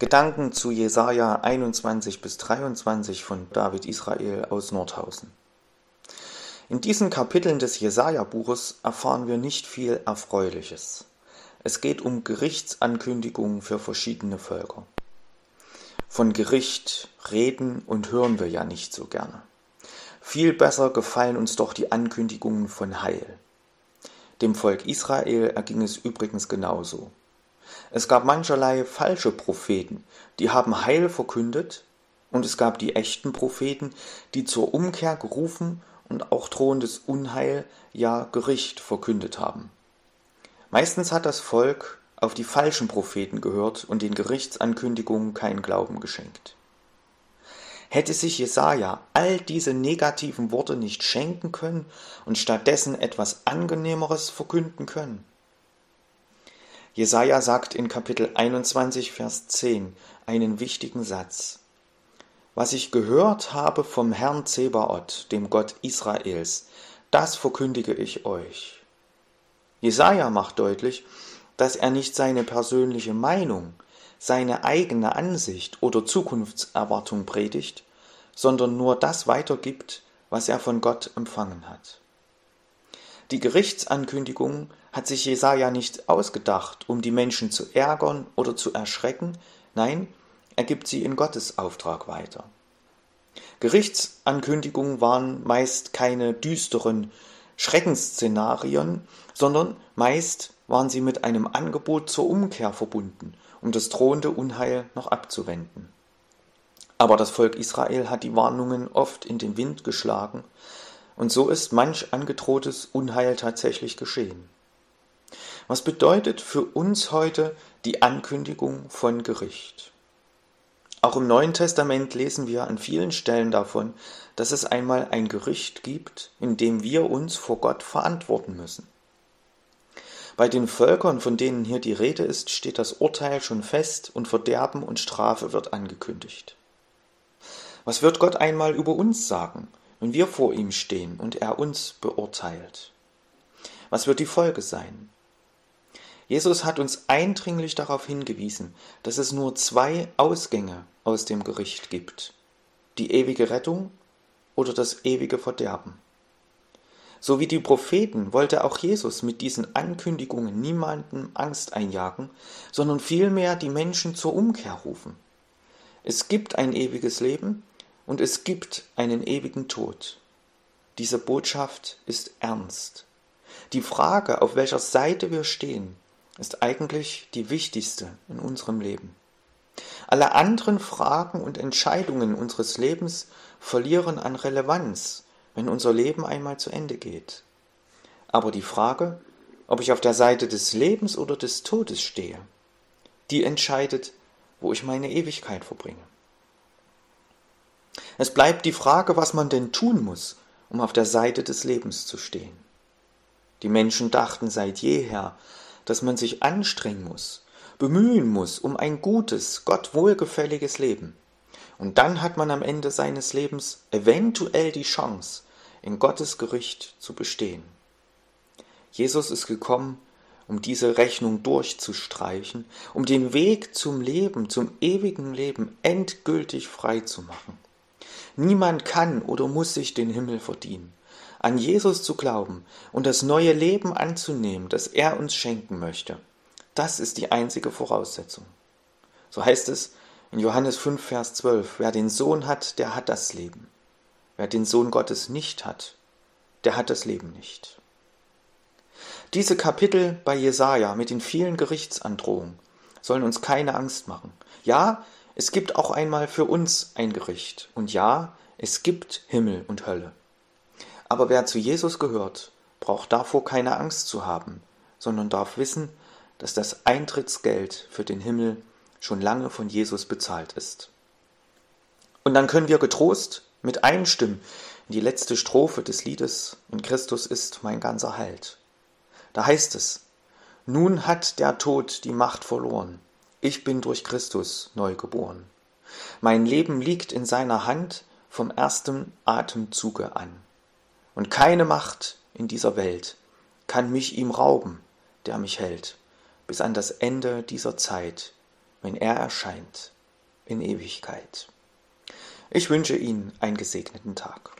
Gedanken zu Jesaja 21 bis 23 von David Israel aus Nordhausen. In diesen Kapiteln des Jesaja-Buches erfahren wir nicht viel Erfreuliches. Es geht um Gerichtsankündigungen für verschiedene Völker. Von Gericht reden und hören wir ja nicht so gerne. Viel besser gefallen uns doch die Ankündigungen von Heil. Dem Volk Israel erging es übrigens genauso. Es gab mancherlei falsche Propheten, die haben Heil verkündet, und es gab die echten Propheten, die zur Umkehr gerufen und auch drohendes Unheil, ja Gericht verkündet haben. Meistens hat das Volk auf die falschen Propheten gehört und den Gerichtsankündigungen keinen Glauben geschenkt. Hätte sich Jesaja all diese negativen Worte nicht schenken können und stattdessen etwas Angenehmeres verkünden können? Jesaja sagt in Kapitel 21, Vers 10 einen wichtigen Satz. Was ich gehört habe vom Herrn Zebaoth, dem Gott Israels, das verkündige ich euch. Jesaja macht deutlich, dass er nicht seine persönliche Meinung, seine eigene Ansicht oder Zukunftserwartung predigt, sondern nur das weitergibt, was er von Gott empfangen hat. Die Gerichtsankündigung hat sich Jesaja nicht ausgedacht, um die Menschen zu ärgern oder zu erschrecken, nein, er gibt sie in Gottes Auftrag weiter. Gerichtsankündigungen waren meist keine düsteren Schreckensszenarien, sondern meist waren sie mit einem Angebot zur Umkehr verbunden, um das drohende Unheil noch abzuwenden. Aber das Volk Israel hat die Warnungen oft in den Wind geschlagen und so ist manch angedrohtes Unheil tatsächlich geschehen. Was bedeutet für uns heute die Ankündigung von Gericht? Auch im Neuen Testament lesen wir an vielen Stellen davon, dass es einmal ein Gericht gibt, in dem wir uns vor Gott verantworten müssen. Bei den Völkern, von denen hier die Rede ist, steht das Urteil schon fest und Verderben und Strafe wird angekündigt. Was wird Gott einmal über uns sagen, wenn wir vor ihm stehen und er uns beurteilt? Was wird die Folge sein? Jesus hat uns eindringlich darauf hingewiesen, dass es nur zwei Ausgänge aus dem Gericht gibt. Die ewige Rettung oder das ewige Verderben. So wie die Propheten wollte auch Jesus mit diesen Ankündigungen niemandem Angst einjagen, sondern vielmehr die Menschen zur Umkehr rufen. Es gibt ein ewiges Leben und es gibt einen ewigen Tod. Diese Botschaft ist ernst. Die Frage, auf welcher Seite wir stehen, ist eigentlich die wichtigste in unserem Leben. Alle anderen Fragen und Entscheidungen unseres Lebens verlieren an Relevanz, wenn unser Leben einmal zu Ende geht. Aber die Frage, ob ich auf der Seite des Lebens oder des Todes stehe, die entscheidet, wo ich meine Ewigkeit verbringe. Es bleibt die Frage, was man denn tun muss, um auf der Seite des Lebens zu stehen. Die Menschen dachten seit jeher, dass man sich anstrengen muss, bemühen muss um ein gutes, Gott wohlgefälliges Leben. Und dann hat man am Ende seines Lebens eventuell die Chance, in Gottes Gericht zu bestehen. Jesus ist gekommen, um diese Rechnung durchzustreichen, um den Weg zum Leben, zum ewigen Leben endgültig frei zu machen. Niemand kann oder muss sich den Himmel verdienen. An Jesus zu glauben und das neue Leben anzunehmen, das er uns schenken möchte, das ist die einzige Voraussetzung. So heißt es in Johannes 5, Vers 12, wer den Sohn hat, der hat das Leben. Wer den Sohn Gottes nicht hat, der hat das Leben nicht. Diese Kapitel bei Jesaja mit den vielen Gerichtsandrohungen sollen uns keine Angst machen. Ja, es gibt auch einmal für uns ein Gericht. Und ja, es gibt Himmel und Hölle. Aber wer zu Jesus gehört, braucht davor keine Angst zu haben, sondern darf wissen, dass das Eintrittsgeld für den Himmel schon lange von Jesus bezahlt ist. Und dann können wir getrost mit einstimmen in die letzte Strophe des Liedes In Christus ist mein ganzer Halt. Da heißt es, nun hat der Tod die Macht verloren, ich bin durch Christus neu geboren. Mein Leben liegt in seiner Hand vom ersten Atemzuge an. Und keine Macht in dieser Welt kann mich ihm rauben, der mich hält, bis an das Ende dieser Zeit, wenn er erscheint in Ewigkeit. Ich wünsche Ihnen einen gesegneten Tag.